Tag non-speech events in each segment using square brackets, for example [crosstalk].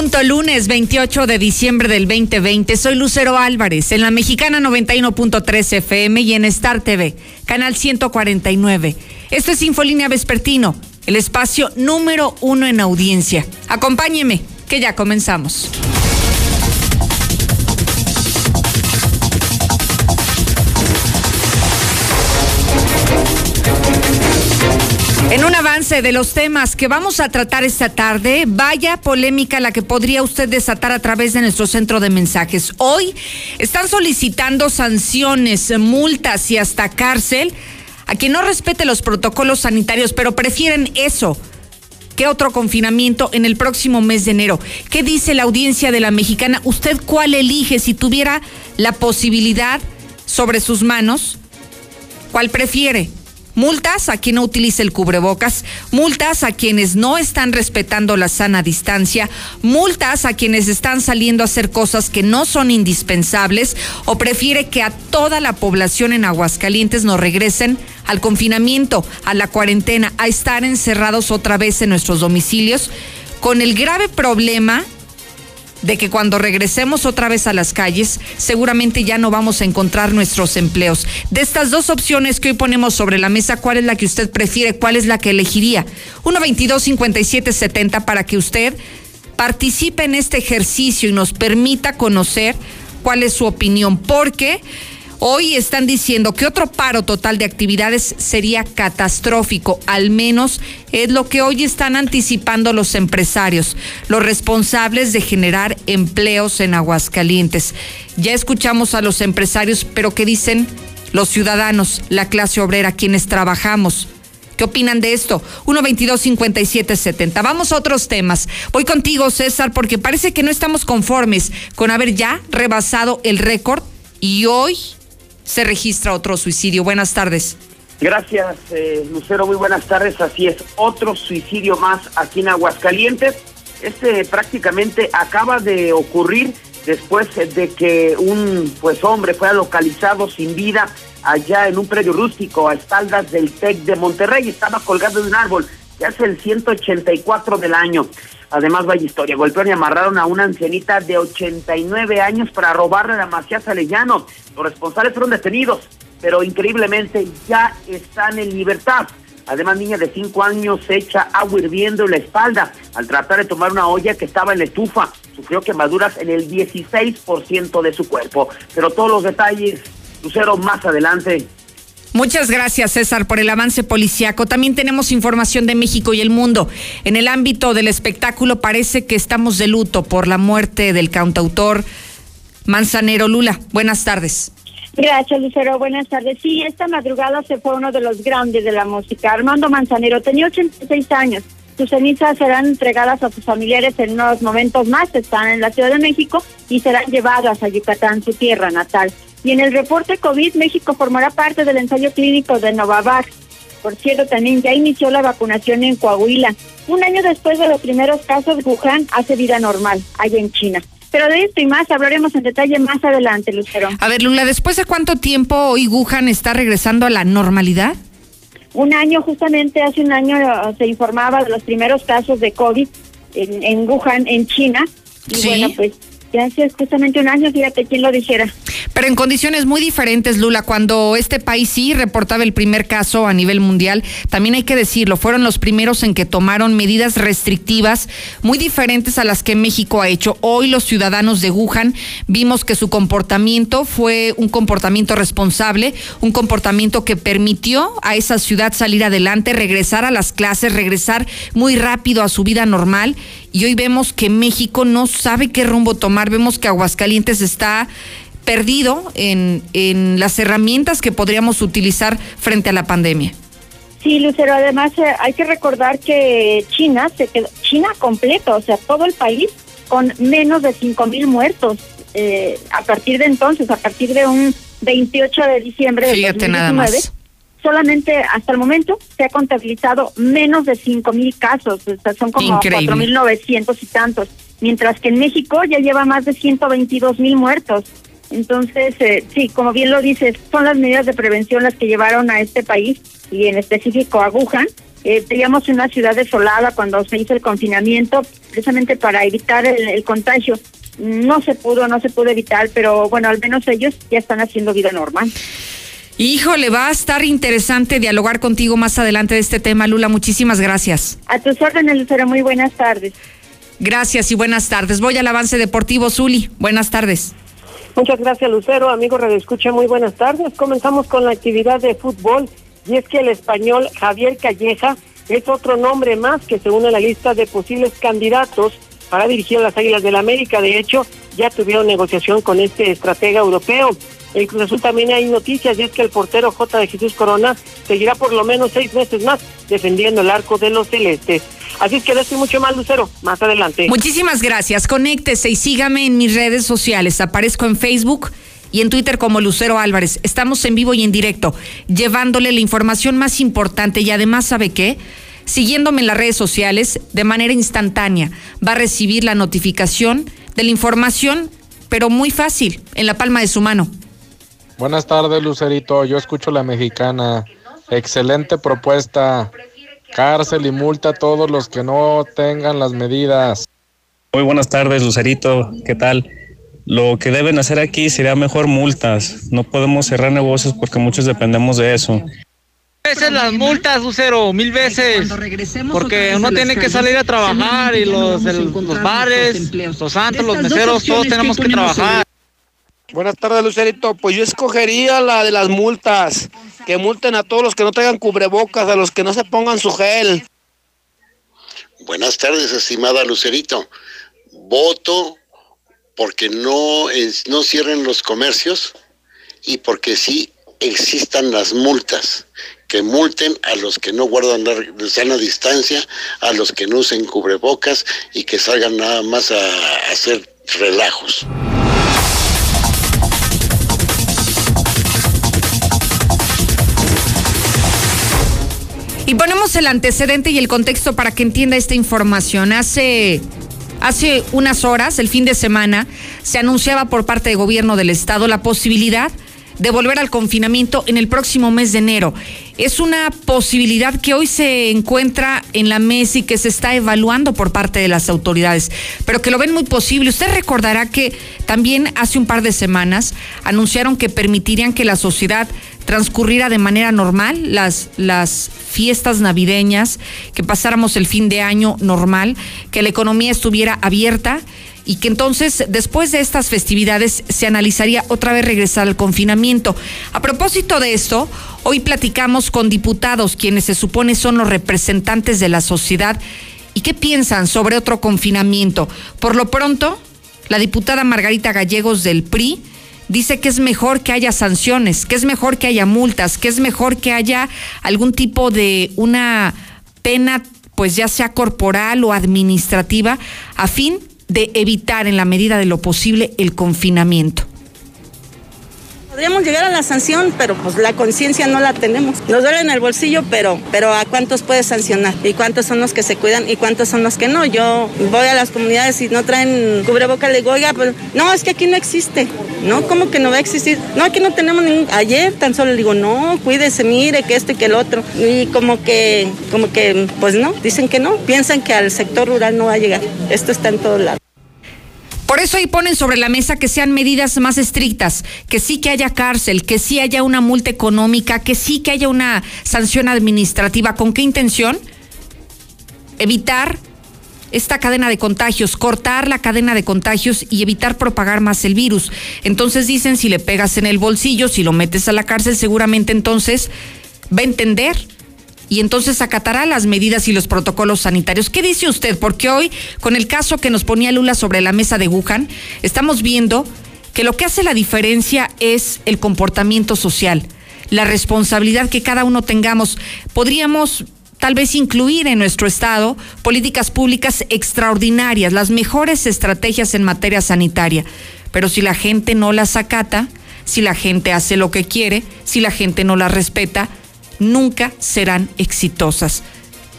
punto, lunes 28 de diciembre del 2020. Soy Lucero Álvarez en la mexicana 91.3 FM y en Star TV, canal 149. Esto es Infolínea Vespertino, el espacio número uno en audiencia. Acompáñeme, que ya comenzamos. En un avance de los temas que vamos a tratar esta tarde, vaya polémica la que podría usted desatar a través de nuestro centro de mensajes. Hoy están solicitando sanciones, multas y hasta cárcel a quien no respete los protocolos sanitarios, pero prefieren eso que otro confinamiento en el próximo mes de enero. ¿Qué dice la audiencia de la mexicana? ¿Usted cuál elige si tuviera la posibilidad sobre sus manos? ¿Cuál prefiere? Multas a quien no utilice el cubrebocas, multas a quienes no están respetando la sana distancia, multas a quienes están saliendo a hacer cosas que no son indispensables o prefiere que a toda la población en Aguascalientes nos regresen al confinamiento, a la cuarentena, a estar encerrados otra vez en nuestros domicilios. Con el grave problema de que cuando regresemos otra vez a las calles, seguramente ya no vamos a encontrar nuestros empleos. De estas dos opciones que hoy ponemos sobre la mesa, ¿cuál es la que usted prefiere? ¿Cuál es la que elegiría? 122-5770 para que usted participe en este ejercicio y nos permita conocer cuál es su opinión. Porque Hoy están diciendo que otro paro total de actividades sería catastrófico, al menos es lo que hoy están anticipando los empresarios, los responsables de generar empleos en Aguascalientes. Ya escuchamos a los empresarios, pero ¿qué dicen los ciudadanos, la clase obrera, quienes trabajamos? ¿Qué opinan de esto? 122-5770. Vamos a otros temas. Voy contigo, César, porque parece que no estamos conformes con haber ya rebasado el récord y hoy se registra otro suicidio. Buenas tardes. Gracias, eh, Lucero. Muy buenas tardes. Así es, otro suicidio más aquí en Aguascalientes. Este prácticamente acaba de ocurrir después de que un pues hombre fuera localizado sin vida allá en un predio rústico a espaldas del TEC de Monterrey. Estaba colgado de un árbol. Ya es el 184 del año. Además, vaya historia, golpearon y amarraron a una ancianita de 89 años para robarle la Macías Salellano. Los responsables fueron detenidos, pero increíblemente ya están en libertad. Además, niña de 5 años se echa agua hirviendo en la espalda al tratar de tomar una olla que estaba en la estufa. Sufrió quemaduras en el 16% de su cuerpo. Pero todos los detalles, Lucero, más adelante. Muchas gracias, César, por el avance policiaco. También tenemos información de México y el mundo. En el ámbito del espectáculo parece que estamos de luto por la muerte del cantautor Manzanero Lula. Buenas tardes. Gracias, Lucero. Buenas tardes. Sí, esta madrugada se fue uno de los grandes de la música. Armando Manzanero tenía 86 años. Sus cenizas serán entregadas a sus familiares en unos momentos más. Están en la Ciudad de México y serán llevadas a Yucatán, su tierra natal. Y en el reporte COVID, México formará parte del ensayo clínico de Novavax. Por cierto, también ya inició la vacunación en Coahuila. Un año después de los primeros casos, Wuhan hace vida normal, allá en China. Pero de esto y más hablaremos en detalle más adelante, Lucero. A ver, Lula, ¿después de cuánto tiempo hoy Wuhan está regresando a la normalidad? Un año, justamente hace un año eh, se informaba de los primeros casos de COVID en, en Wuhan, en China. Y bueno, pues ya hace justamente un año, fíjate quién lo dijera. Pero en condiciones muy diferentes, Lula, cuando este país sí reportaba el primer caso a nivel mundial, también hay que decirlo, fueron los primeros en que tomaron medidas restrictivas muy diferentes a las que México ha hecho. Hoy los ciudadanos de Wuhan vimos que su comportamiento fue un comportamiento responsable, un comportamiento que permitió a esa ciudad salir adelante, regresar a las clases, regresar muy rápido a su vida normal y hoy vemos que México no sabe qué rumbo tomar, vemos que Aguascalientes está perdido en, en las herramientas que podríamos utilizar frente a la pandemia. Sí, Lucero, además eh, hay que recordar que China se quedó, China completo, o sea, todo el país con menos de cinco mil muertos eh, a partir de entonces, a partir de un 28 de diciembre de Fíjate 2019, nada más. Solamente hasta el momento se ha contabilizado menos de cinco mil casos, o sea, son como Increíble. cuatro mil novecientos y tantos, mientras que en México ya lleva más de 122 mil muertos. Entonces, eh, sí, como bien lo dices, son las medidas de prevención las que llevaron a este país y en específico a Wuhan Eh, teníamos una ciudad desolada cuando se hizo el confinamiento, precisamente para evitar el, contagio. No se pudo, no se pudo evitar, pero bueno, al menos ellos ya están haciendo vida normal. Híjole, va a estar interesante dialogar contigo más adelante de este tema, Lula. Muchísimas gracias. A tus órdenes, Lucero. Muy buenas tardes. Gracias y buenas tardes. Voy al avance deportivo, Zuli. Buenas tardes. Muchas gracias, Lucero. Amigo Radio Escucha, muy buenas tardes. Comenzamos con la actividad de fútbol y es que el español Javier Calleja es otro nombre más que se une a la lista de posibles candidatos para dirigir a las Águilas del la América. De hecho, ya tuvieron negociación con este estratega europeo. En Cruz también hay noticias y es que el portero J. de Jesús Corona seguirá por lo menos seis meses más defendiendo el arco de los celestes. Así es que estoy mucho más, Lucero, más adelante. Muchísimas gracias. Conéctese y sígame en mis redes sociales. Aparezco en Facebook y en Twitter como Lucero Álvarez. Estamos en vivo y en directo, llevándole la información más importante y además, ¿sabe qué? Siguiéndome en las redes sociales de manera instantánea. Va a recibir la notificación de la información, pero muy fácil, en la palma de su mano. Buenas tardes, Lucerito. Yo escucho la mexicana. Excelente propuesta. Cárcel y multa a todos los que no tengan las medidas. Muy buenas tardes, Lucerito. ¿Qué tal? Lo que deben hacer aquí sería mejor multas. No podemos cerrar negocios porque muchos dependemos de eso. Veces las multas, Lucero, mil veces. Porque uno tiene que salir a trabajar y los, los bares, los santos, los meseros, todos tenemos que trabajar. Buenas tardes, Lucerito. Pues yo escogería la de las multas. Que multen a todos los que no traigan cubrebocas, a los que no se pongan su gel. Buenas tardes, estimada Lucerito. Voto porque no, no cierren los comercios y porque sí existan las multas. Que multen a los que no guardan la sana distancia, a los que no usen cubrebocas y que salgan nada más a hacer relajos. Y ponemos el antecedente y el contexto para que entienda esta información. Hace, hace unas horas, el fin de semana, se anunciaba por parte del gobierno del estado la posibilidad de volver al confinamiento en el próximo mes de enero. Es una posibilidad que hoy se encuentra en la mesa y que se está evaluando por parte de las autoridades, pero que lo ven muy posible. Usted recordará que también hace un par de semanas anunciaron que permitirían que la sociedad transcurriera de manera normal las, las fiestas navideñas, que pasáramos el fin de año normal, que la economía estuviera abierta y que entonces después de estas festividades se analizaría otra vez regresar al confinamiento. A propósito de esto, hoy platicamos con diputados quienes se supone son los representantes de la sociedad y qué piensan sobre otro confinamiento. Por lo pronto, la diputada Margarita Gallegos del PRI dice que es mejor que haya sanciones, que es mejor que haya multas, que es mejor que haya algún tipo de una pena pues ya sea corporal o administrativa, a fin de evitar en la medida de lo posible el confinamiento. Podríamos llegar a la sanción, pero pues la conciencia no la tenemos. Nos duele en el bolsillo, pero, pero ¿a cuántos puedes sancionar? ¿Y cuántos son los que se cuidan y cuántos son los que no? Yo voy a las comunidades y no traen cubreboca, le digo, oiga, pues no, es que aquí no existe. ¿No? ¿Cómo que no va a existir? No, aquí no tenemos ningún... Ayer tan solo le digo, no, cuídese, mire, que este, que el otro. Y como que, como que, pues no, dicen que no. Piensan que al sector rural no va a llegar. Esto está en todos lados. Por eso ahí ponen sobre la mesa que sean medidas más estrictas, que sí que haya cárcel, que sí haya una multa económica, que sí que haya una sanción administrativa. ¿Con qué intención? Evitar esta cadena de contagios, cortar la cadena de contagios y evitar propagar más el virus. Entonces dicen, si le pegas en el bolsillo, si lo metes a la cárcel, seguramente entonces va a entender y entonces acatará las medidas y los protocolos sanitarios. ¿Qué dice usted? Porque hoy, con el caso que nos ponía Lula sobre la mesa de Wuhan, estamos viendo que lo que hace la diferencia es el comportamiento social, la responsabilidad que cada uno tengamos. Podríamos tal vez incluir en nuestro Estado políticas públicas extraordinarias, las mejores estrategias en materia sanitaria. Pero si la gente no las acata, si la gente hace lo que quiere, si la gente no las respeta, nunca serán exitosas.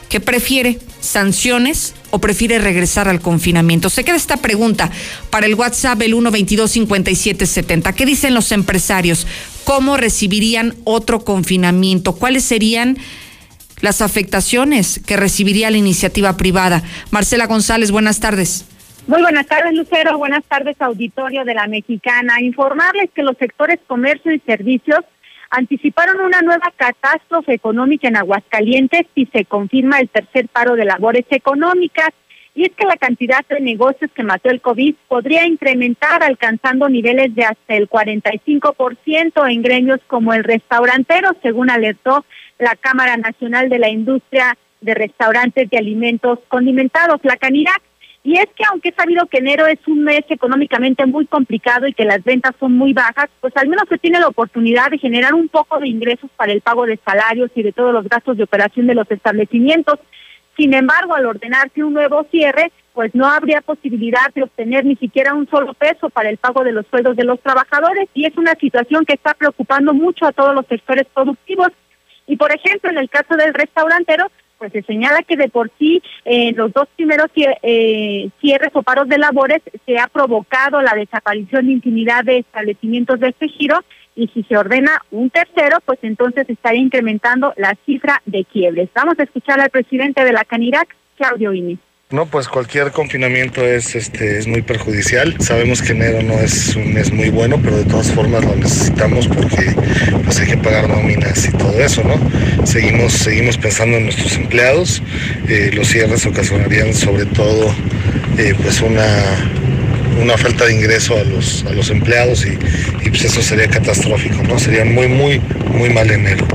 ¿Qué prefiere? ¿Sanciones o prefiere regresar al confinamiento? Se queda esta pregunta para el WhatsApp el 122-5770. ¿Qué dicen los empresarios? ¿Cómo recibirían otro confinamiento? ¿Cuáles serían las afectaciones que recibiría la iniciativa privada. Marcela González, buenas tardes. Muy buenas tardes, Lucero. Buenas tardes, auditorio de la Mexicana. Informarles que los sectores comercio y servicios anticiparon una nueva catástrofe económica en Aguascalientes y se confirma el tercer paro de labores económicas. Y es que la cantidad de negocios que mató el COVID podría incrementar alcanzando niveles de hasta el 45% en gremios como el restaurantero, según alertó la Cámara Nacional de la Industria de Restaurantes de Alimentos Condimentados, la CANIRAC. Y es que aunque he sabido que enero es un mes económicamente muy complicado y que las ventas son muy bajas, pues al menos se tiene la oportunidad de generar un poco de ingresos para el pago de salarios y de todos los gastos de operación de los establecimientos. Sin embargo, al ordenarse un nuevo cierre, pues no habría posibilidad de obtener ni siquiera un solo peso para el pago de los sueldos de los trabajadores y es una situación que está preocupando mucho a todos los sectores productivos. Y por ejemplo, en el caso del restaurantero, pues se señala que de por sí en los dos primeros eh, cierres o paros de labores se ha provocado la desaparición de intimidad de establecimientos de este giro y si se ordena un tercero, pues entonces estaría incrementando la cifra de quiebres. Vamos a escuchar al presidente de la Canirac, Claudio Inés. No, pues cualquier confinamiento es, este, es muy perjudicial. Sabemos que enero no es un mes muy bueno, pero de todas formas lo necesitamos porque pues hay que pagar nóminas y todo eso, ¿no? Seguimos, seguimos pensando en nuestros empleados. Eh, los cierres ocasionarían sobre todo eh, pues una, una falta de ingreso a los, a los empleados y, y pues eso sería catastrófico, ¿no? Sería muy, muy, muy mal enero.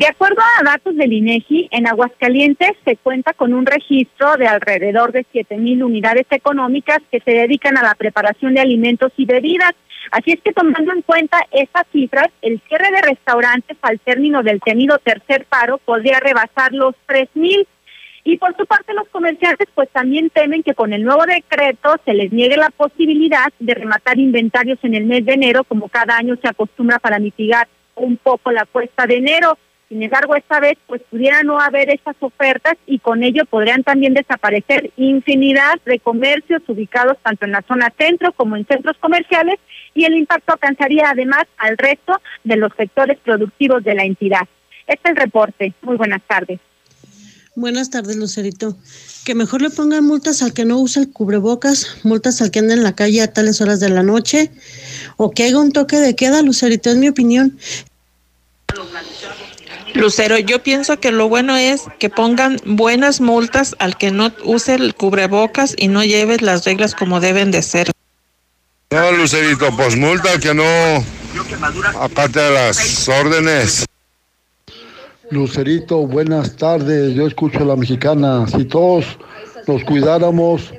De acuerdo a datos del INEGI, en Aguascalientes se cuenta con un registro de alrededor de 7.000 unidades económicas que se dedican a la preparación de alimentos y bebidas. Así es que tomando en cuenta estas cifras, el cierre de restaurantes al término del temido tercer paro podría rebasar los 3.000. Y por su parte los comerciantes pues también temen que con el nuevo decreto se les niegue la posibilidad de rematar inventarios en el mes de enero como cada año se acostumbra para mitigar un poco la cuesta de enero. Sin embargo, esta vez pues pudiera no haber estas ofertas y con ello podrían también desaparecer infinidad de comercios ubicados tanto en la zona centro como en centros comerciales y el impacto alcanzaría además al resto de los sectores productivos de la entidad. Este es el reporte. Muy buenas tardes. Buenas tardes, Lucerito. Que mejor le pongan multas al que no usa el cubrebocas, multas al que anda en la calle a tales horas de la noche, o que haga un toque de queda, Lucerito, es mi opinión. Lucero, yo pienso que lo bueno es que pongan buenas multas al que no use el cubrebocas y no lleve las reglas como deben de ser. No, Lucerito, pues multa que no acate las órdenes. Lucerito, buenas tardes. Yo escucho a la mexicana. Si todos nos cuidáramos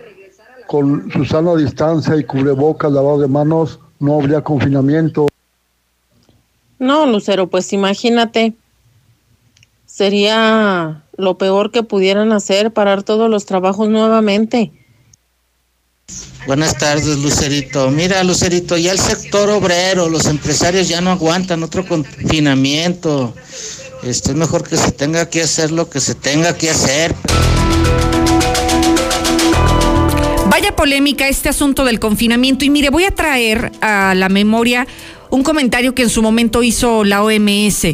con su sana distancia y cubrebocas, lavado de manos, no habría confinamiento. No, Lucero, pues imagínate, sería lo peor que pudieran hacer, parar todos los trabajos nuevamente. Buenas tardes, Lucerito. Mira, Lucerito, ya el sector obrero, los empresarios ya no aguantan otro confinamiento. Este, es mejor que se tenga que hacer lo que se tenga que hacer. Vaya polémica este asunto del confinamiento. Y mire, voy a traer a la memoria un comentario que en su momento hizo la OMS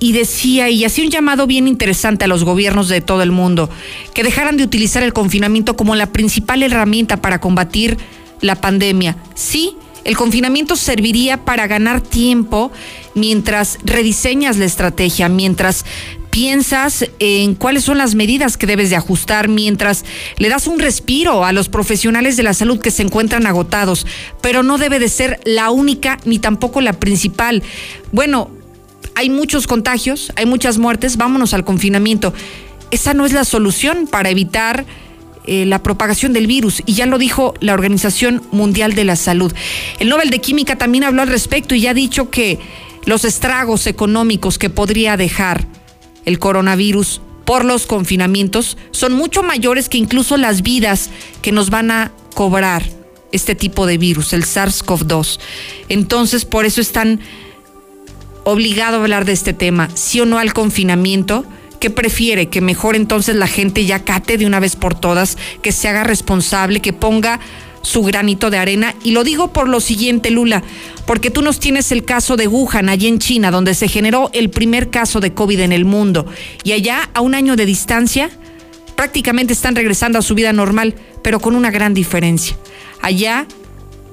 y decía y hacía un llamado bien interesante a los gobiernos de todo el mundo que dejaran de utilizar el confinamiento como la principal herramienta para combatir la pandemia. Sí, el confinamiento serviría para ganar tiempo mientras rediseñas la estrategia, mientras piensas en cuáles son las medidas que debes de ajustar, mientras le das un respiro a los profesionales de la salud que se encuentran agotados, pero no debe de ser la única ni tampoco la principal. Bueno, hay muchos contagios, hay muchas muertes, vámonos al confinamiento. Esa no es la solución para evitar eh, la propagación del virus y ya lo dijo la Organización Mundial de la Salud. El Nobel de Química también habló al respecto y ya ha dicho que los estragos económicos que podría dejar el coronavirus por los confinamientos son mucho mayores que incluso las vidas que nos van a cobrar este tipo de virus, el SARS-CoV-2. Entonces, por eso están obligado a hablar de este tema, sí o no al confinamiento. ¿Qué prefiere? Que mejor entonces la gente ya cate de una vez por todas, que se haga responsable, que ponga su granito de arena. Y lo digo por lo siguiente, Lula, porque tú nos tienes el caso de Wuhan, allí en China, donde se generó el primer caso de COVID en el mundo. Y allá, a un año de distancia, prácticamente están regresando a su vida normal, pero con una gran diferencia. Allá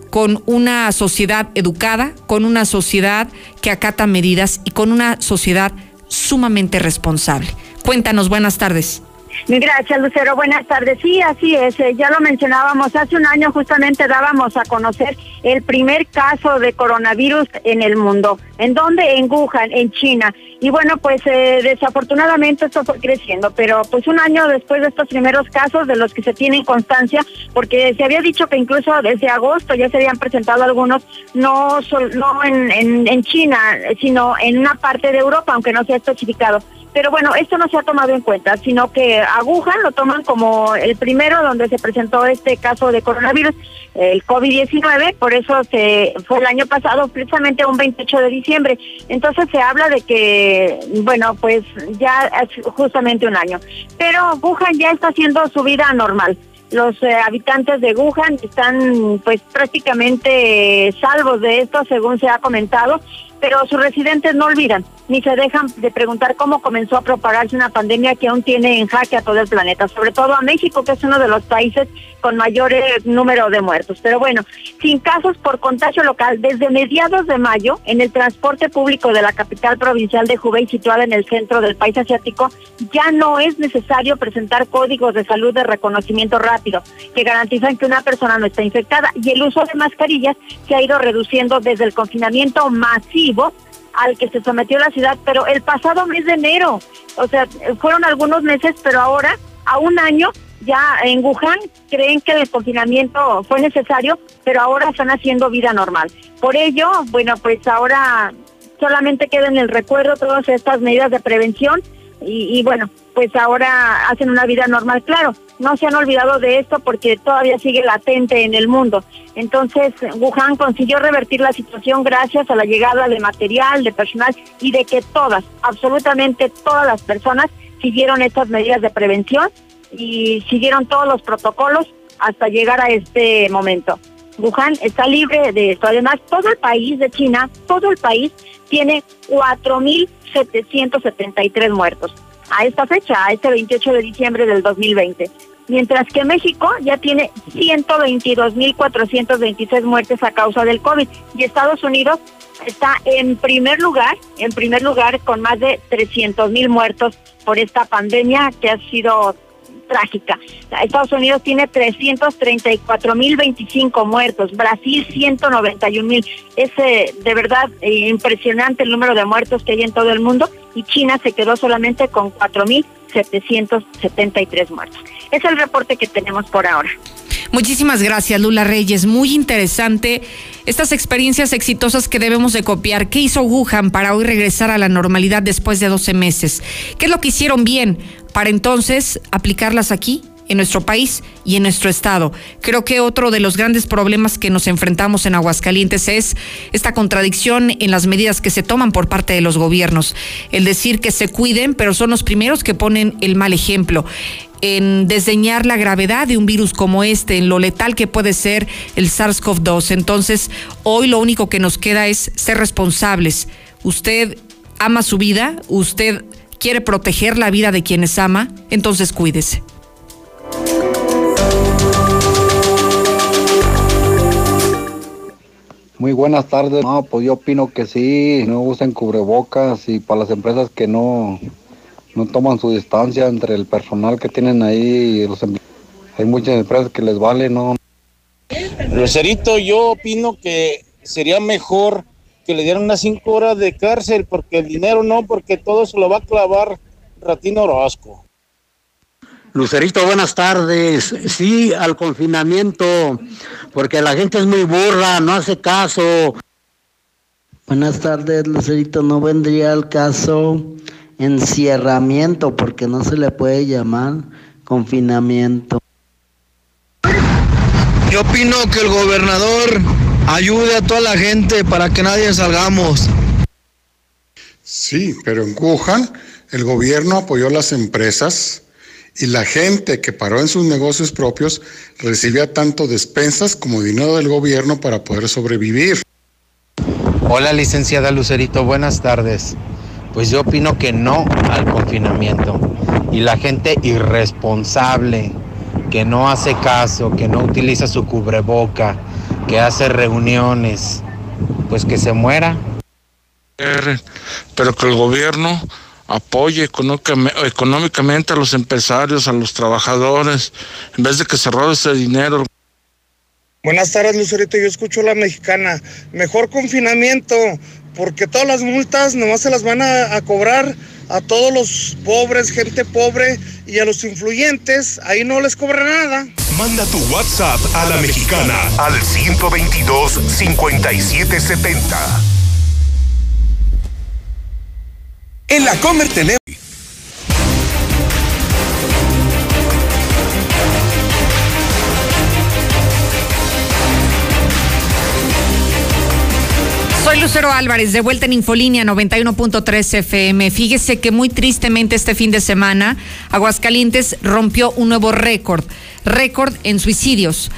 con una sociedad educada, con una sociedad que acata medidas y con una sociedad sumamente responsable. Cuéntanos, buenas tardes. Gracias, Lucero. Buenas tardes. Sí, así es. Eh, ya lo mencionábamos. Hace un año justamente dábamos a conocer el primer caso de coronavirus en el mundo. ¿En dónde? En Wuhan, en China. Y bueno, pues eh, desafortunadamente esto fue creciendo, pero pues un año después de estos primeros casos de los que se tienen constancia, porque se había dicho que incluso desde agosto ya se habían presentado algunos, no, no en, en, en China, sino en una parte de Europa, aunque no se ha especificado. Pero bueno, esto no se ha tomado en cuenta, sino que a Wuhan lo toman como el primero donde se presentó este caso de coronavirus, el COVID-19, por eso se fue el año pasado, precisamente un 28 de diciembre. Entonces se habla de que, bueno, pues ya es justamente un año. Pero Wuhan ya está haciendo su vida normal los eh, habitantes de Wuhan están pues prácticamente salvos de esto según se ha comentado pero sus residentes no olvidan ni se dejan de preguntar cómo comenzó a propagarse una pandemia que aún tiene en jaque a todo el planeta, sobre todo a México, que es uno de los países con mayor eh, número de muertos. Pero bueno, sin casos por contagio local, desde mediados de mayo, en el transporte público de la capital provincial de Hubei, situada en el centro del país asiático, ya no es necesario presentar códigos de salud de reconocimiento rápido, que garantizan que una persona no está infectada, y el uso de mascarillas se ha ido reduciendo desde el confinamiento masivo al que se sometió la ciudad, pero el pasado mes de enero, o sea, fueron algunos meses, pero ahora, a un año, ya en Wuhan creen que el confinamiento fue necesario, pero ahora están haciendo vida normal. Por ello, bueno, pues ahora solamente queda en el recuerdo todas estas medidas de prevención y, y bueno, pues ahora hacen una vida normal. Claro, no se han olvidado de esto porque todavía sigue latente en el mundo. Entonces, Wuhan consiguió revertir la situación gracias a la llegada de material, de personal y de que todas, absolutamente todas las personas siguieron estas medidas de prevención y siguieron todos los protocolos hasta llegar a este momento. Wuhan está libre de esto. Además, todo el país de China, todo el país tiene 4.773 muertos a esta fecha, a este 28 de diciembre del 2020. Mientras que México ya tiene 122.426 muertes a causa del COVID y Estados Unidos está en primer lugar, en primer lugar con más de 300.000 muertos por esta pandemia que ha sido trágica. Estados Unidos tiene 334.025 muertos, Brasil 191.000. Es eh, de verdad eh, impresionante el número de muertos que hay en todo el mundo y China se quedó solamente con 4.773 muertos. Es el reporte que tenemos por ahora. Muchísimas gracias, Lula Reyes. Muy interesante estas experiencias exitosas que debemos de copiar. ¿Qué hizo Wuhan para hoy regresar a la normalidad después de 12 meses? ¿Qué es lo que hicieron bien para entonces aplicarlas aquí? en nuestro país y en nuestro estado. Creo que otro de los grandes problemas que nos enfrentamos en Aguascalientes es esta contradicción en las medidas que se toman por parte de los gobiernos. El decir que se cuiden, pero son los primeros que ponen el mal ejemplo en desdeñar la gravedad de un virus como este, en lo letal que puede ser el SARS-CoV-2. Entonces, hoy lo único que nos queda es ser responsables. Usted ama su vida, usted quiere proteger la vida de quienes ama, entonces cuídese. Muy buenas tardes. No, pues yo opino que sí, no usen cubrebocas y para las empresas que no no toman su distancia entre el personal que tienen ahí. Los hay muchas empresas que les vale, ¿no? Lucerito, yo opino que sería mejor que le dieran unas cinco horas de cárcel, porque el dinero no, porque todo se lo va a clavar Ratino Orozco. Lucerito, buenas tardes. Sí, al confinamiento, porque la gente es muy burra, no hace caso. Buenas tardes, Lucerito. No vendría al caso encierramiento, porque no se le puede llamar confinamiento. Yo opino que el gobernador ayude a toda la gente para que nadie salgamos. Sí, pero en Wuhan el gobierno apoyó a las empresas y la gente que paró en sus negocios propios recibía tanto despensas como dinero del gobierno para poder sobrevivir. Hola licenciada Lucerito, buenas tardes. Pues yo opino que no al confinamiento. Y la gente irresponsable, que no hace caso, que no utiliza su cubreboca, que hace reuniones, pues que se muera. Pero que el gobierno apoye económicamente a los empresarios, a los trabajadores, en vez de que se robe ese dinero. Buenas tardes, Lucerito. Yo escucho la mexicana. Mejor confinamiento, porque todas las multas nomás se las van a, a, cobrar a todos los pobres, gente pobre y a los influyentes. Ahí no les cobra nada. Manda tu WhatsApp a la mexicana al 122 5770. En la Comer tenemos. Soy Lucero Álvarez, de vuelta en Infolínea 91.3 FM. Fíjese que muy tristemente este fin de semana, Aguascalientes rompió un nuevo récord, récord en suicidios.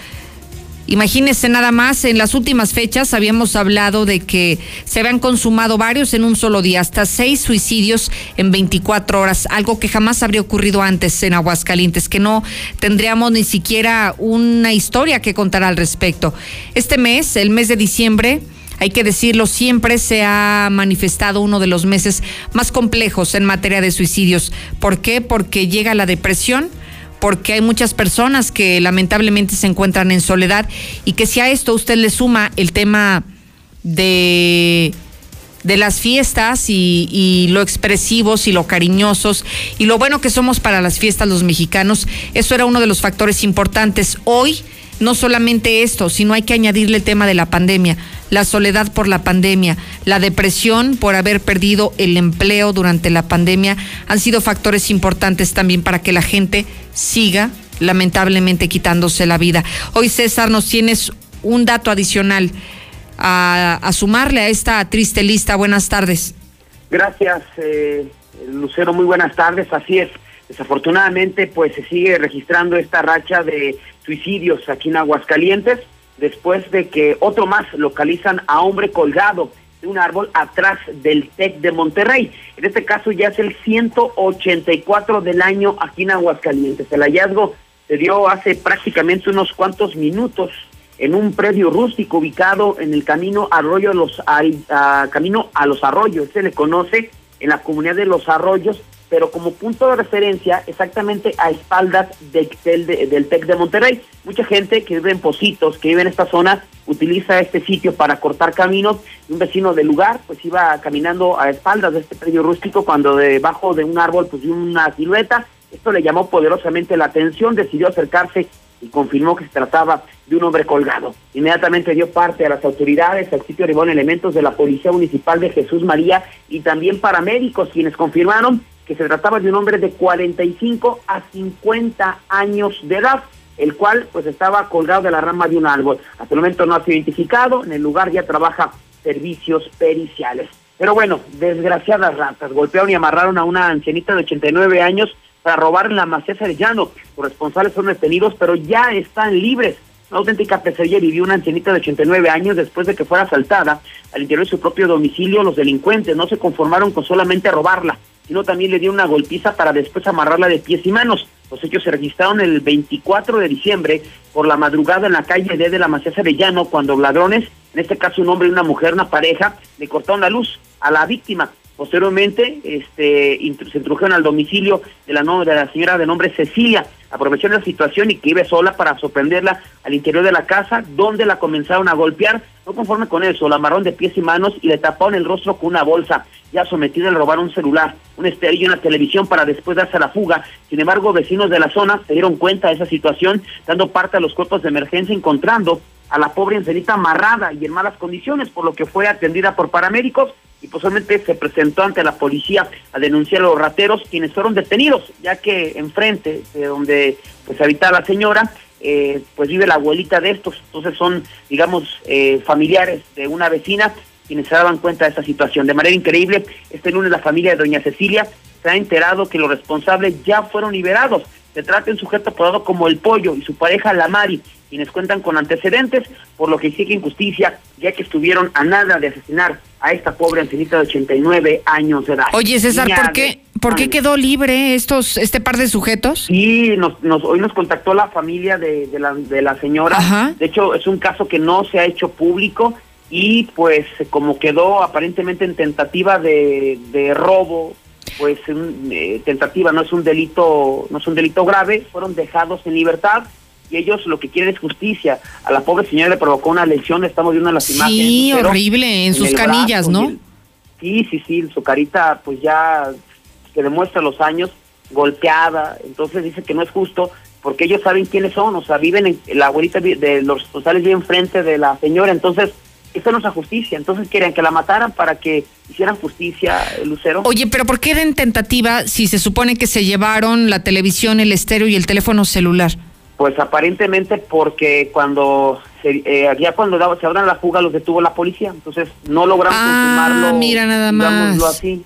Imagínense nada más, en las últimas fechas habíamos hablado de que se habían consumado varios en un solo día, hasta seis suicidios en 24 horas, algo que jamás habría ocurrido antes en Aguascalientes, que no tendríamos ni siquiera una historia que contar al respecto. Este mes, el mes de diciembre, hay que decirlo, siempre se ha manifestado uno de los meses más complejos en materia de suicidios. ¿Por qué? Porque llega la depresión porque hay muchas personas que lamentablemente se encuentran en soledad y que si a esto usted le suma el tema de de las fiestas y, y, lo expresivos y lo cariñosos y lo bueno que somos para las fiestas los mexicanos, eso era uno de los factores importantes. Hoy no solamente esto, sino hay que añadirle el tema de la pandemia, la soledad por la pandemia, la depresión por haber perdido el empleo durante la pandemia, han sido factores importantes también para que la gente siga lamentablemente quitándose la vida. Hoy César nos tienes un dato adicional a, sumarle a esta triste lista. Buenas tardes. Gracias, eh, Lucero. Muy buenas tardes. Así es. Desafortunadamente, pues se sigue registrando esta racha de suicidios aquí en Aguascalientes, después de que otro más localizan a hombre colgado de un árbol atrás del TEC de Monterrey. En este caso ya es el 184 del año aquí en Aguascalientes. El hallazgo se dio hace prácticamente unos cuantos minutos en un predio rústico ubicado en el camino Arroyo a a, camino a los Arroyos. Se le conoce en la comunidad de los Arroyos pero como punto de referencia exactamente a espaldas de, del, de, del TEC de Monterrey. Mucha gente que vive en Positos, que vive en esta zona, utiliza este sitio para cortar caminos. Un vecino del lugar pues iba caminando a espaldas de este predio rústico cuando debajo de un árbol pues vio una silueta. Esto le llamó poderosamente la atención, decidió acercarse y confirmó que se trataba de un hombre colgado. Inmediatamente dio parte a las autoridades, al sitio arribaron elementos de la Policía Municipal de Jesús María y también paramédicos, quienes confirmaron que se trataba de un hombre de 45 a 50 años de edad, el cual pues estaba colgado de la rama de un árbol. Hasta el momento no ha sido identificado, en el lugar ya trabaja servicios periciales. Pero bueno, desgraciadas ratas, golpearon y amarraron a una ancianita de 89 años para robar la maceta de llano. Los responsables fueron detenidos, pero ya están libres. Una auténtica pesadilla vivió una ancianita de 89 años después de que fuera asaltada al interior de su propio domicilio. Los delincuentes no se conformaron con solamente robarla, sino también le dio una golpiza para después amarrarla de pies y manos. Los hechos se registraron el 24 de diciembre por la madrugada en la calle D de la Macías Arellano, cuando ladrones, en este caso un hombre y una mujer, una pareja, le cortaron la luz a la víctima. Posteriormente, este, se introdujeron al domicilio de la, de la señora de nombre Cecilia. Aprovecharon la situación y que iba sola para sorprenderla al interior de la casa, donde la comenzaron a golpear. No conforme con eso, la amarraron de pies y manos y le taparon el rostro con una bolsa. Ya sometida le robaron un celular, un estéreo y una televisión para después darse a la fuga. Sin embargo, vecinos de la zona se dieron cuenta de esa situación, dando parte a los cuerpos de emergencia, encontrando a la pobre ancianita amarrada y en malas condiciones, por lo que fue atendida por paramédicos y posiblemente se presentó ante la policía a denunciar a los rateros quienes fueron detenidos, ya que enfrente de donde pues habitaba la señora, eh, pues vive la abuelita de estos, entonces son, digamos, eh, familiares de una vecina quienes se daban cuenta de esta situación. De manera increíble, este lunes la familia de doña Cecilia se ha enterado que los responsables ya fueron liberados. Se trata de un sujeto apodado como el pollo y su pareja la Mari, quienes cuentan con antecedentes, por lo que exigen justicia, ya que estuvieron a nada de asesinar a esta pobre ancianita de 89 años de edad. Oye, César, Niña ¿por qué, de- ¿por qué Ándale. quedó libre estos, este par de sujetos? Sí, nos, nos, hoy nos contactó la familia de, de la, de la señora. Ajá. De hecho, es un caso que no se ha hecho público y pues como quedó aparentemente en tentativa de, de robo, pues un, eh, tentativa no es un delito, no es un delito grave, fueron dejados en libertad y ellos lo que quieren es justicia. A la pobre señora le provocó una lesión, estamos viendo en las imágenes. Sí, horrible, en sus canillas, brazo ¿no? el- Sí, sí, sí, su carita pues ya que demuestra los años golpeada, entonces dice que no es justo porque ellos saben quiénes son, o sea, viven en, la abuelita de los responsales vive enfrente de la señora, entonces esta no es la justicia, entonces quieren que la mataran para que hicieran justicia, Lucero. Oye, pero ¿por qué era en tentativa si se supone que se llevaron la televisión, el estéreo y el teléfono celular? Pues aparentemente porque cuando se, eh, ya cuando daba, se abran la fuga los detuvo la policía, entonces no lograron Ah, consumarlo, mira nada más. así.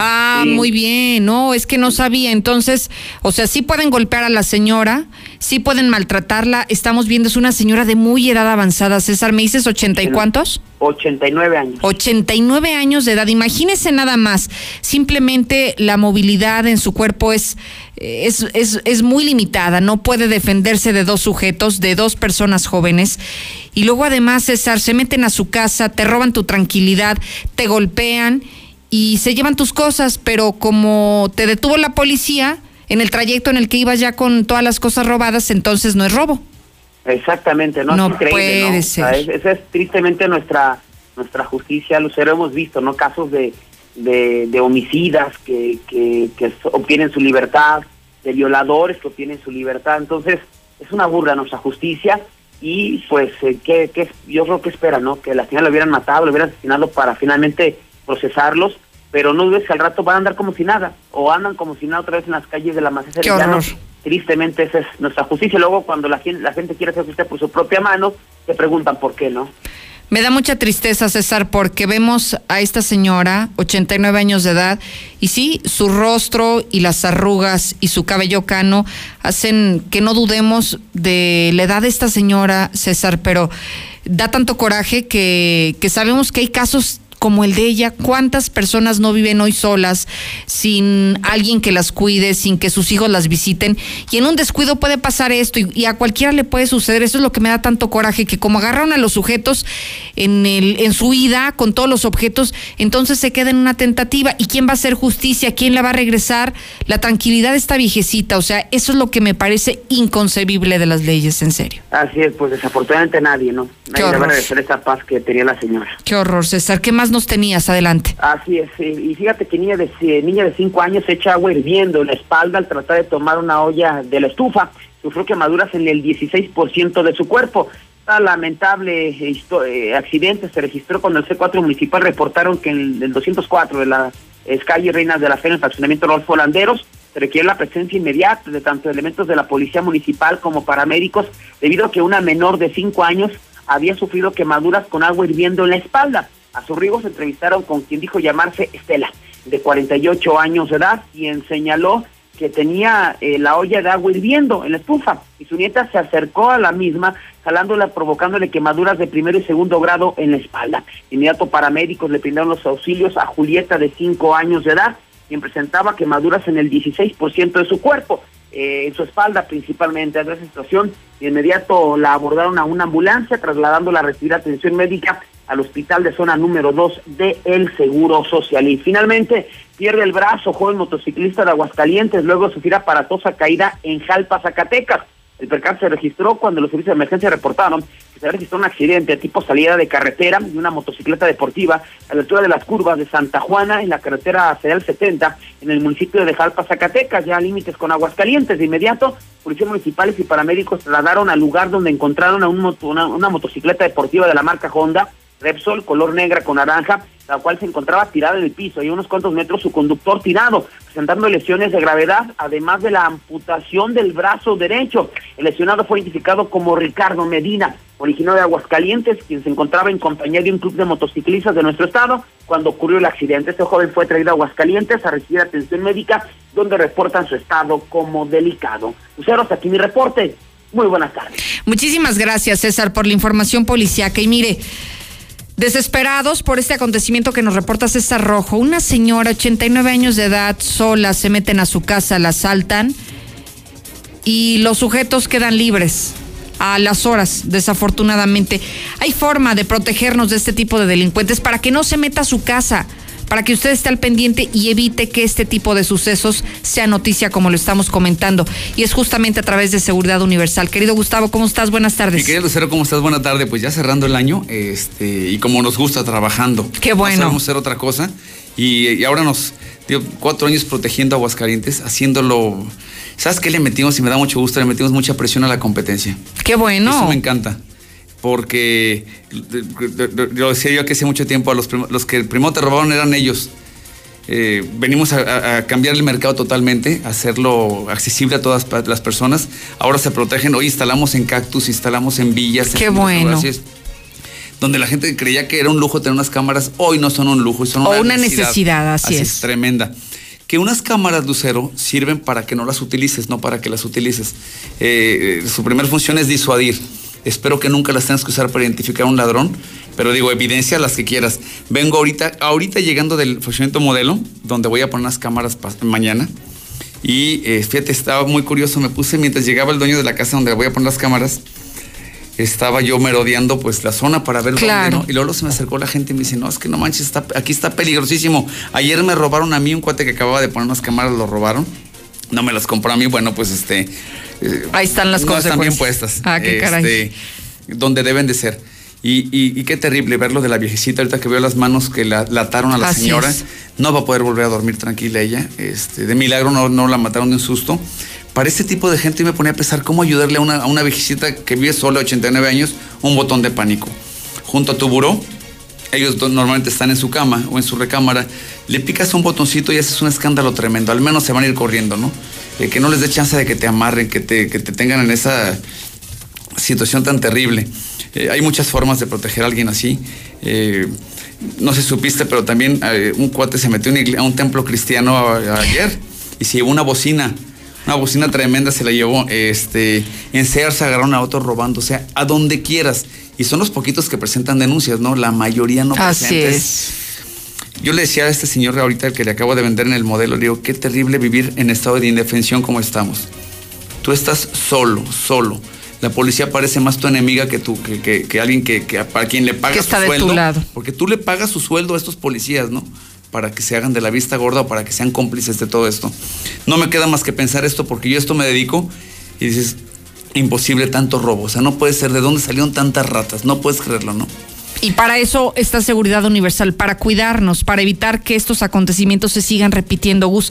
Ah, Sí. muy bien, no, es que no sabía. Entonces, o sea, sí pueden golpear a la señora, sí pueden maltratarla. Estamos viendo, es una señora de muy edad avanzada. César, ¿me dices ochenta y cuántos? 89 años. 89 años de edad. Imagínese nada más. Simplemente la movilidad en su cuerpo es, es, es, es muy limitada. No puede defenderse de dos sujetos, de dos personas jóvenes. Y luego además, César, se meten a su casa, te roban tu tranquilidad, te golpean y se llevan tus cosas. Pero como te detuvo la policía en el trayecto en el que ibas ya con todas las cosas robadas, entonces no es robo. Exactamente, ¿no? No es increíble, puede ¿no? O ser. sea, es- esa es tristemente nuestra nuestra justicia, Lucero, hemos visto, ¿no? Casos de, de, de homicidas que, que, que obtienen su libertad, de violadores que obtienen su libertad, entonces es una burla nuestra justicia y pues, eh, ¿qué, qué, yo creo que espera, ¿no? Que la señora lo hubieran matado, lo hubieran asesinado para finalmente procesarlos, pero no dudes que al rato van a andar como si nada, o andan como si nada otra vez en las calles de la Macesa Qué horror. Tristemente esa es nuestra justicia. Luego cuando la gente, la gente quiere hacer justicia por su propia mano, se preguntan por qué, ¿no? Me da mucha tristeza, César, porque vemos a esta señora, 89 años de edad, y sí, su rostro y las arrugas y su cabello cano hacen que no dudemos de la edad de esta señora, César, pero da tanto coraje que, que sabemos que hay casos como el de ella, ¿cuántas personas no viven hoy solas, sin alguien que las cuide, sin que sus hijos las visiten? Y en un descuido puede pasar esto y, y a cualquiera le puede suceder. Eso es lo que me da tanto coraje, que como agarraron a los sujetos en, el, en su ida con todos los objetos, entonces se queda en una tentativa. ¿Y quién va a hacer justicia? ¿Quién la va a regresar? La tranquilidad de esta viejecita. O sea, eso es lo que me parece inconcebible de las leyes, en serio. Así es, pues desafortunadamente nadie, ¿no? Qué Nadie le va a regresar esa paz que tenía la señora. Qué horror, César. ¿Qué más nos tenías? Adelante. Así es, y fíjate que niña de niña de cinco años echa agua hirviendo en la espalda al tratar de tomar una olla de la estufa. Sufrió quemaduras en el 16% de su cuerpo. Esta lamentable eh, accidente se registró cuando el C4 municipal reportaron que en el 204 de la eh, calle Reinas de la Fe, en el fraccionamiento Rodolfo Landeros, se requiere la presencia inmediata de tanto elementos de la policía municipal como paramédicos, debido a que una menor de cinco años había sufrido quemaduras con agua hirviendo en la espalda. A su riego se entrevistaron con quien dijo llamarse Estela, de 48 años de edad, quien señaló que tenía eh, la olla de agua hirviendo en la estufa y su nieta se acercó a la misma, jalándola, provocándole quemaduras de primero y segundo grado en la espalda. Inmediato paramédicos le brindaron los auxilios a Julieta de 5 años de edad, quien presentaba quemaduras en el 16% de su cuerpo, eh, en su espalda principalmente. Ante esa situación, de inmediato la abordaron a una ambulancia, trasladándola a recibir atención médica al hospital de zona número 2 de El Seguro Social. Y finalmente pierde el brazo, joven motociclista de Aguascalientes, luego de sufrir aparatosa caída en Jalpa, Zacatecas. El percance se registró cuando los servicios de emergencia reportaron que se registró un accidente tipo salida de carretera de una motocicleta deportiva a la altura de las curvas de Santa Juana en la carretera federal 70 en el municipio de Jalpa, Zacatecas, ya límites con Aguascalientes. De inmediato, policías municipales y paramédicos trasladaron al lugar donde encontraron a un moto- una motocicleta deportiva de la marca Honda Repsol color negra con naranja, la cual se encontraba tirada en el piso y unos cuantos metros su conductor tirado, presentando lesiones de gravedad, además de la amputación del brazo derecho. El lesionado fue identificado como Ricardo Medina, originario de Aguascalientes, quien se encontraba en compañía de un club de motociclistas de nuestro estado cuando ocurrió el accidente. Este joven fue traído a Aguascalientes a recibir atención médica, donde reportan su estado como delicado. Luceros, aquí mi reporte. Muy buenas tardes. Muchísimas gracias, César, por la información policiaca. Y mire, desesperados por este acontecimiento que nos reporta César Rojo, una señora, 89 años de edad, sola, se meten a su casa, la asaltan y los sujetos quedan libres a las horas, desafortunadamente. Hay forma de protegernos de este tipo de delincuentes para que no se meta a su casa para que usted esté al pendiente y evite que este tipo de sucesos sea noticia como lo estamos comentando. Y es justamente a través de Seguridad Universal. Querido Gustavo, ¿cómo estás? Buenas tardes. Mi querido Lucero, ¿cmo estás? Buena tarde. Pues ya cerrando el año, este, y como nos gusta trabajando. Qué bueno. No sabemos hacer otra cosa. Y, y ahora nos, digo, cuatro años protegiendo a Aguascalientes, haciéndolo. ¿Sabes qué le metimos? Y me da mucho gusto, le metimos mucha presión a la competencia. Qué bueno. Eso me encanta porque lo decía yo que hace mucho tiempo, a los, los que primero te robaron eran ellos. Eh, venimos a, a, cambiar el mercado totalmente, hacerlo accesible a todas las personas. Ahora se protegen, hoy instalamos en cactus, instalamos en villas. Qué en bueno. Donde la gente creía que era un lujo tener unas cámaras, hoy no son un lujo, son o una, una necesidad. necesidad así, así es. es. Tremenda que unas cámaras Lucero sirven para que no las utilices, no para que las utilices. Eh, su primera función es disuadir. Espero que nunca las tengas que usar para identificar a un ladrón, pero digo, evidencia las que quieras. Vengo ahorita, ahorita llegando del funcionamiento modelo, donde voy a poner unas cámaras mañana. Y eh, fíjate, estaba muy curioso, me puse mientras llegaba el dueño de la casa donde voy a poner las cámaras, estaba yo merodeando pues la zona para ver claro. dónde, ¿no? Y luego se me acercó la gente y me dice, no, es que no manches, está, aquí está peligrosísimo. Ayer me robaron a mí, un cuate que acababa de poner unas cámaras, lo robaron. No me las compró a mí, bueno, pues este... Eh, Ahí están las no cosas. están bien puestas. Ah, qué caray. Este, donde deben de ser. Y, y, y, qué terrible verlo de la viejecita, ahorita que veo las manos que la, la ataron a la Así señora. es. No va a poder volver a dormir tranquila ella. Este, de milagro no, no la mataron de un susto. Para este tipo de gente me ponía a pensar cómo ayudarle a una, a una viejecita que vive sola, 89 años, un botón de pánico. Junto a tu buró, ellos normalmente están en su cama o en su recámara, le picas un botoncito y haces un escándalo tremendo. Al menos se van a ir corriendo, ¿no? Eh, que no les dé chance de que te amarren, que te, que te tengan en esa situación tan terrible. Eh, hay muchas formas de proteger a alguien así. Eh, no sé si supiste, pero también un cuate se metió a un templo cristiano a, a ayer y se llevó una bocina. Una bocina tremenda se la llevó. Este, en Sears se agarraron a otros robando. O sea, a donde quieras. Y son los poquitos que presentan denuncias, ¿no? La mayoría no Así presentes. es. Yo le decía a este señor ahorita el que le acabo de vender en el modelo, le digo, qué terrible vivir en estado de indefensión como estamos. Tú estás solo, solo. La policía parece más tu enemiga que tú, que, que, que alguien que, que, para quien le pagas Que está su de tu sueldo. lado. Porque tú le pagas su sueldo a estos policías, ¿no? Para que se hagan de la vista gorda o para que sean cómplices de todo esto. No me queda más que pensar esto porque yo esto me dedico y dices, imposible tanto robo. O sea, no puede ser de dónde salieron tantas ratas. No puedes creerlo, ¿no? Y para eso está Seguridad Universal, para cuidarnos, para evitar que estos acontecimientos se sigan repitiendo. Gus,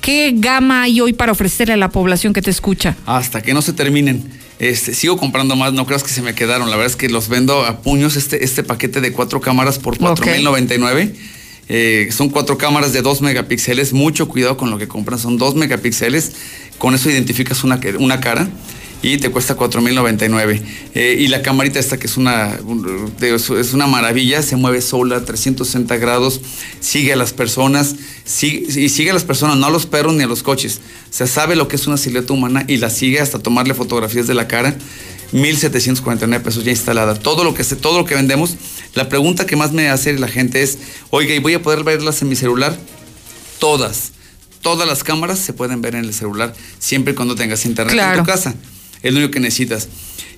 ¿qué gama hay hoy para ofrecerle a la población que te escucha? Hasta que no se terminen. Este, sigo comprando más, no creas que se me quedaron. La verdad es que los vendo a puños este, este paquete de cuatro cámaras por 4.099. Eh, son cuatro cámaras de 2 megapíxeles. Mucho cuidado con lo que compran. Son 2 megapíxeles. Con eso identificas una, una cara y te cuesta 4.099. Eh, y la camarita esta que es una, un- es una maravilla, se mueve sola, 360 grados, sigue a las personas, sigue, y sigue a las personas, no a los perros ni a los coches. O sea, sabe lo que es una silueta humana y la sigue hasta tomarle fotografías de la cara. 1.749 pesos ya instalada. Todo lo que se, todo lo que vendemos. La pregunta que más me hace la gente es, oiga, ¿y voy a poder verlas en mi celular? Todas. Todas las cámaras se pueden ver en el celular, siempre y cuando tengas internet Claro. en tu casa. Es lo único que necesitas.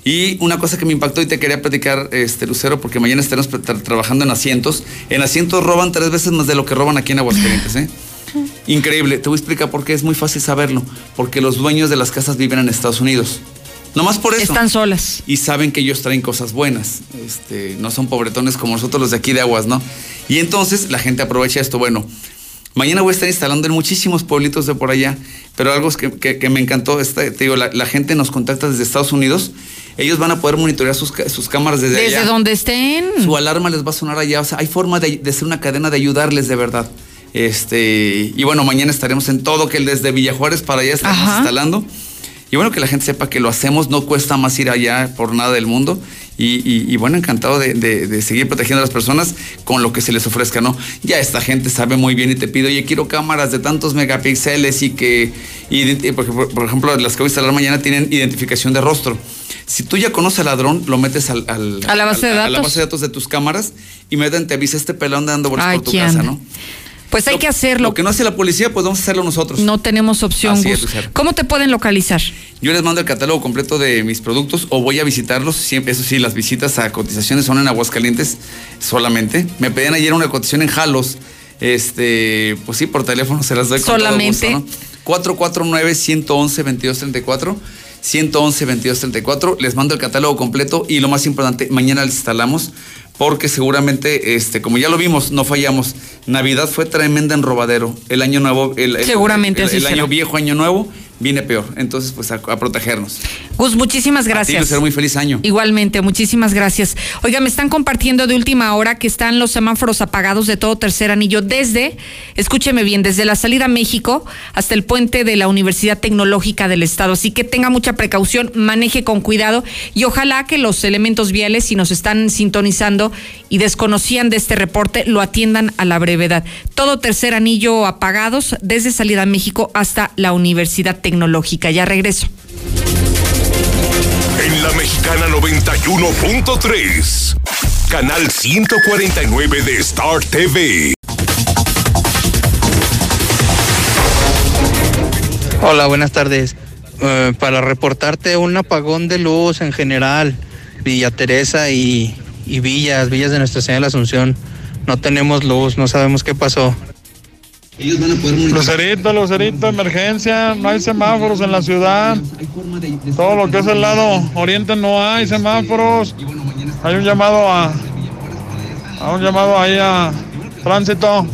Y una cosa que me impactó y te quería platicar, este Lucero, porque mañana estaremos tra- trabajando en asientos. En asientos roban tres veces más de lo que roban aquí en Aguascalientes, ¿eh? [laughs] Increíble. Te voy a explicar por qué es muy fácil saberlo. Porque los dueños de las casas viven en Estados Unidos. No más por eso. Están solas. Y saben que ellos traen cosas buenas. Este, no son pobretones como nosotros los de aquí de Aguas, ¿no? Y entonces la gente aprovecha esto. Bueno, mañana voy a estar instalando en muchísimos pueblitos de por allá, pero algo que, que- que me encantó, esta- te digo, la, la gente nos contacta desde Estados Unidos. ellos van a poder monitorear sus, sus cámaras desde, Desde donde estén. Su alarma les va a sonar allá. O sea, hay forma de, de ser una cadena de ayudarles de verdad. Este, y bueno, mañana estaremos en todo, que desde Villajuárez para allá estamos Ajá. instalando. Y bueno, que la gente sepa que lo hacemos, no cuesta más ir allá por nada del mundo. Y, y- y bueno, encantado de, de- de seguir protegiendo a las personas con lo que se les ofrezca, ¿no? Ya esta gente sabe muy bien y te pide, oye, quiero cámaras de tantos megapíxeles y que, y, y por, ejemplo- por ejemplo, las que voy a instalar mañana tienen identificación de rostro. Si tú ya conoces al ladrón, lo metes al, al- A la base de a la datos. base de datos de tus cámaras, inmediatamente te avisa este pelón dando vueltas Ay, por tu casa, ¿no? Pues hay que hacerlo. Lo que no hace la policía, pues vamos a hacerlo nosotros. No tenemos opción, Así es, Gus. ¿Cómo te pueden localizar? Yo les mando el catálogo completo de mis productos o voy a visitarlos. Siempre, eso sí, las visitas a cotizaciones son en Aguascalientes solamente. Me pedían ayer una cotización en Jalos. Este, pues sí, por teléfono se las doy con Solamente. todo gusto, ¿no? 449-111-2234. 111-2234. Les mando el catálogo completo y lo más importante, mañana les instalamos porque seguramente, este, como ya lo vimos, no fallamos. Navidad fue tremenda en robadero. El año nuevo, el, Seguramente el, así el será. año viejo, año nuevo, viene peor. Entonces, pues a, a protegernos. Gus, muchísimas A ti, gracias. Lucero, muy feliz año. Igualmente, muchísimas gracias. Oiga, me están compartiendo de última hora que están los semáforos apagados de todo tercer anillo desde, escúcheme bien, desde la salida a México hasta el puente de la Universidad Tecnológica del Estado. Así que tenga mucha precaución, maneje con cuidado y ojalá que los elementos viales, si nos están sintonizando y desconocían de este reporte, lo atiendan a la brevedad. Todo tercer anillo apagados desde salida a México hasta la Universidad Tecnológica. Ya regreso. La Mexicana 91.3, canal 149 de Star TV. Hola, buenas tardes. Eh, para reportarte un apagón de luz en general, Villa Teresa y, y Villas, Villas de Nuestra Señora de la Asunción. No tenemos luz, no sabemos qué pasó. Lucerito, Lucerito, emergencia, no hay semáforos en la ciudad. Todo lo que es el lado oriente no hay semáforos. Hay un llamado a, a un llamado ahí a tránsito.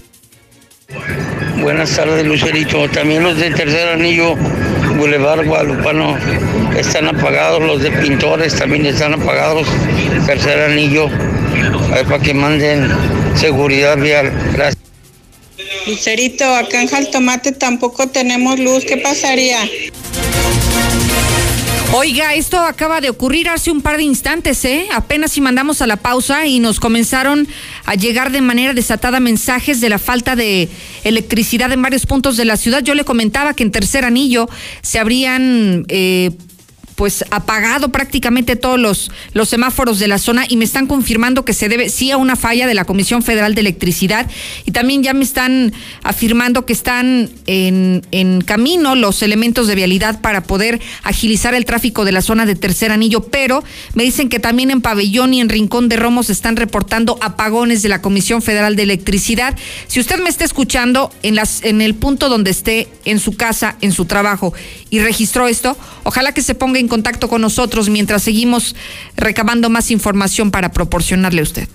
Buenas tardes, Lucerito. También los del tercer anillo, Boulevard Guadalupano, están apagados. Los de pintores también están apagados. Tercer anillo, ahí para que manden seguridad vial. Gracias. Lucerito, acá en Jaltomate tampoco tenemos luz. ¿Qué pasaría? Oiga, esto acaba de ocurrir hace un par de instantes, ¿eh? Apenas si mandamos a la pausa y nos comenzaron a llegar de manera desatada mensajes de la falta de electricidad en varios puntos de la ciudad. Yo le comentaba que en Tercer Anillo se habrían... eh, pues apagado prácticamente todos los, los semáforos de la zona y me están confirmando que se debe sí a una falla de la Comisión Federal de Electricidad y también ya me están afirmando que están en, en camino los elementos de vialidad para poder agilizar el tráfico de la zona de Tercer Anillo, pero me dicen que también en Pabellón y en Rincón de Romos están reportando apagones de la Comisión Federal de Electricidad. Si usted me está escuchando en, las, en el punto donde esté, en su casa, en su trabajo, y registró esto, ojalá que se ponga en contacto con nosotros mientras seguimos recabando más información para proporcionarle a usted.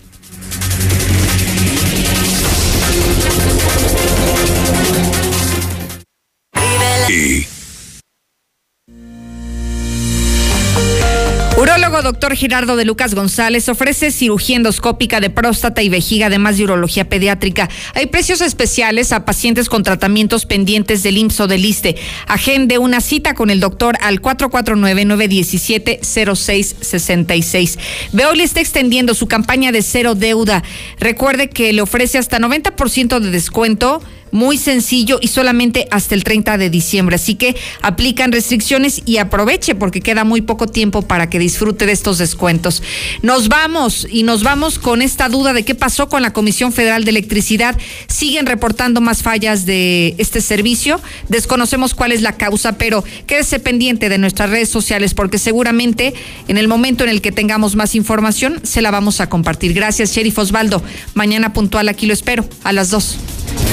Urólogo doctor Gerardo de Lucas González ofrece cirugía endoscópica de próstata y vejiga, además de urología pediátrica. Hay precios especiales a pacientes con tratamientos pendientes del IMSS o del ISTE. Agende una cita con el doctor al 449-917-0666. Veolia está extendiendo su campaña de cero deuda. Recuerde que le ofrece hasta 90% de descuento muy sencillo y solamente hasta el 30 de diciembre. Así que aplican restricciones y aproveche porque queda muy poco tiempo para que disfrute de estos descuentos. Nos vamos y nos vamos con esta duda de qué pasó con la Comisión Federal de Electricidad. Siguen reportando más fallas de este servicio. Desconocemos cuál es la causa, pero quédese pendiente de nuestras redes sociales porque seguramente en el momento en el que tengamos más información se la vamos a compartir. Gracias, Sheriff Osvaldo. Mañana puntual aquí lo espero a las 2.